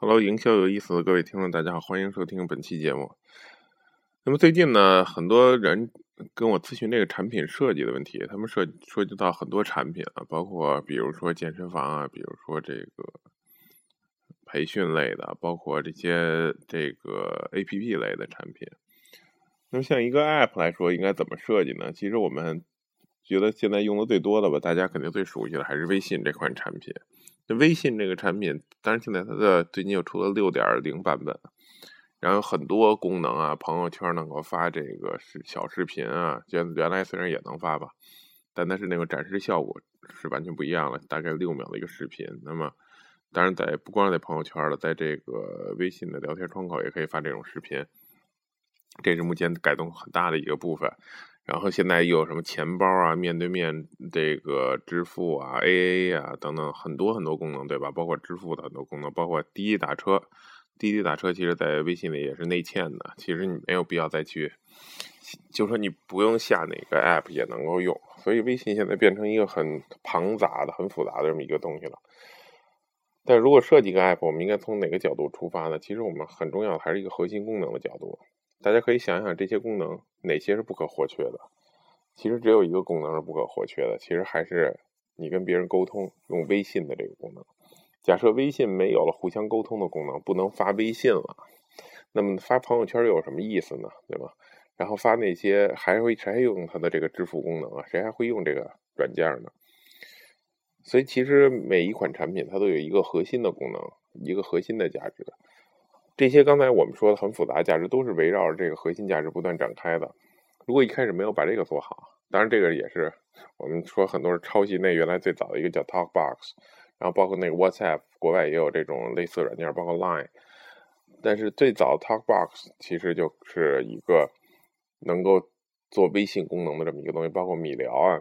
Hello，营销有意思的各位听众，大家好，欢迎收听本期节目。那么最近呢，很多人跟我咨询这个产品设计的问题，他们涉涉及到很多产品啊，包括比如说健身房啊，比如说这个培训类的，包括这些这个 APP 类的产品。那么像一个 App 来说，应该怎么设计呢？其实我们觉得现在用的最多的吧，大家肯定最熟悉的还是微信这款产品。微信这个产品，当然现在它的最近又出了六点零版本，然后很多功能啊，朋友圈能够发这个是小视频啊，原原来虽然也能发吧，但它是那个展示效果是完全不一样了，大概六秒的一个视频。那么，当然在不光在朋友圈了，在这个微信的聊天窗口也可以发这种视频，这是目前改动很大的一个部分。然后现在又有什么钱包啊、面对面这个支付啊、AA 啊等等很多很多功能，对吧？包括支付的很多功能，包括滴滴打车。滴滴打车其实在微信里也是内嵌的，其实你没有必要再去，就说你不用下哪个 app 也能够用。所以微信现在变成一个很庞杂的、很复杂的这么一个东西了。但如果设计一个 app，我们应该从哪个角度出发呢？其实我们很重要的还是一个核心功能的角度。大家可以想想这些功能哪些是不可或缺的？其实只有一个功能是不可或缺的，其实还是你跟别人沟通用微信的这个功能。假设微信没有了互相沟通的功能，不能发微信了，那么发朋友圈又有什么意思呢？对吧？然后发那些还会谁还用它的这个支付功能啊？谁还会用这个软件呢？所以其实每一款产品它都有一个核心的功能，一个核心的价值。这些刚才我们说的很复杂价值，都是围绕着这个核心价值不断展开的。如果一开始没有把这个做好，当然这个也是我们说很多是抄袭那原来最早的一个叫 TalkBox，然后包括那个 WhatsApp，国外也有这种类似软件，包括 Line。但是最早 TalkBox 其实就是一个能够做微信功能的这么一个东西，包括米聊啊。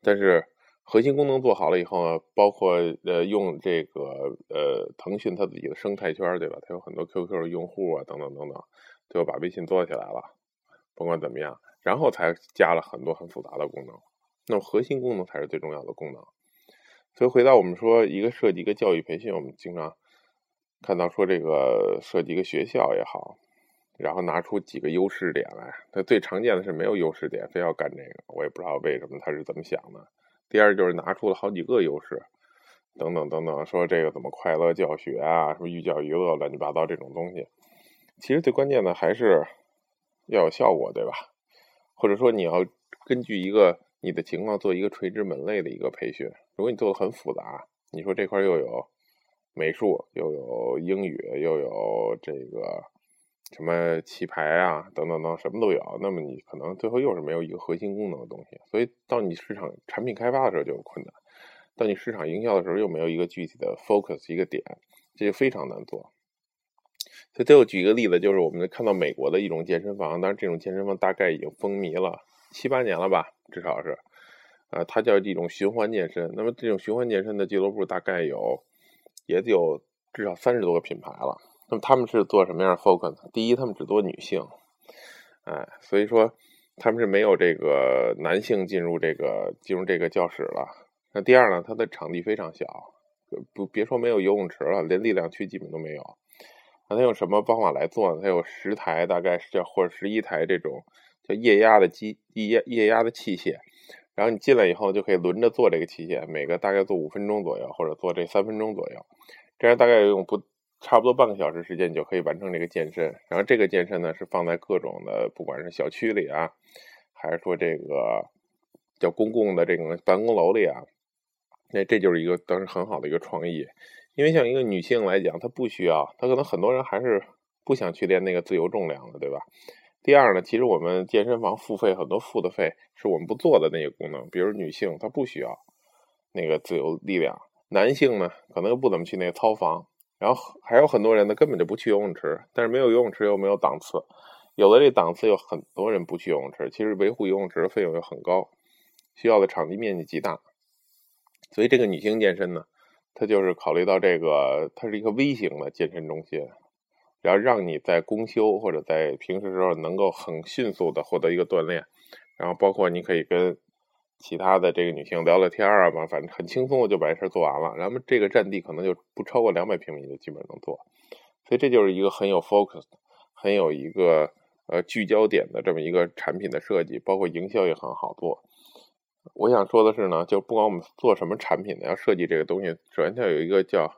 但是核心功能做好了以后呢，包括呃用这个呃腾讯它自己的生态圈，对吧？它有很多 QQ 用户啊，等等等等，最后把微信做起来了。甭管怎么样，然后才加了很多很复杂的功能。那么核心功能才是最重要的功能。所以回到我们说一个设计一个教育培训，我们经常看到说这个设计一个学校也好，然后拿出几个优势点来。它最常见的是没有优势点，非要干这个，我也不知道为什么他是怎么想的。第二就是拿出了好几个优势，等等等等，说这个怎么快乐教学啊，什么寓教于乐，乱七八糟这种东西。其实最关键的还是要有效果，对吧？或者说你要根据一个你的情况做一个垂直门类的一个培训。如果你做的很复杂，你说这块又有美术，又有英语，又有这个什么棋牌啊，等等等，什么都有，那么你可能最后又是没有一个核心功能的东西。所以到你市场产品开发的时候就有困难，到你市场营销的时候又没有一个具体的 focus 一个点，这就非常难做。所以最后举一个例子，就是我们看到美国的一种健身房，当然这种健身房大概已经风靡了七八年了吧，至少是，啊，它叫一种循环健身。那么这种循环健身的俱乐部大概有，也有至少三十多个品牌了。那么他们是做什么样的 focus？第一，他们只做女性，哎，所以说他们是没有这个男性进入这个进入这个教室了。那第二呢，它的场地非常小，不别说没有游泳池了，连力量区基本都没有。那他用什么方法来做呢？他有十台，大概是叫或者十一台这种叫液压的机，液压液压的器械。然后你进来以后就可以轮着做这个器械，每个大概做五分钟左右，或者做这三分钟左右。这样大概用不差不多半个小时时间，你就可以完成这个健身。然后这个健身呢是放在各种的，不管是小区里啊，还是说这个叫公共的这种办公楼里啊，那这就是一个当时很好的一个创意。因为像一个女性来讲，她不需要，她可能很多人还是不想去练那个自由重量的，对吧？第二呢，其实我们健身房付费很多付的费是我们不做的那些功能，比如女性她不需要那个自由力量，男性呢可能又不怎么去那个操房，然后还有很多人呢根本就不去游泳池，但是没有游泳池又没有档次，有了这档次有很多人不去游泳池，其实维护游泳池的费用又很高，需要的场地面积极大，所以这个女性健身呢。它就是考虑到这个，它是一个微型的健身中心，然后让你在公休或者在平时时候能够很迅速的获得一个锻炼，然后包括你可以跟其他的这个女性聊聊天啊，反正很轻松的就把这事做完了。然后这个占地可能就不超过两百平米就基本能做，所以这就是一个很有 focus、很有一个呃聚焦点的这么一个产品的设计，包括营销也很好做。我想说的是呢，就不管我们做什么产品呢，要设计这个东西，首先它有一个叫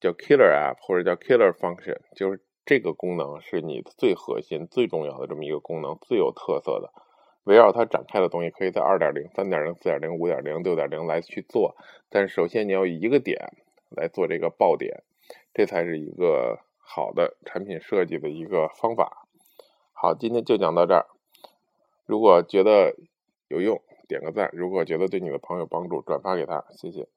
叫 killer app 或者叫 killer function，就是这个功能是你最核心、最重要的这么一个功能，最有特色的。围绕它展开的东西，可以在二点零、三点零、四点零、五点零、六点零来去做。但首先你要一个点来做这个爆点，这才是一个好的产品设计的一个方法。好，今天就讲到这儿。如果觉得有用，点个赞；如果觉得对你的朋友帮助，转发给他，谢谢。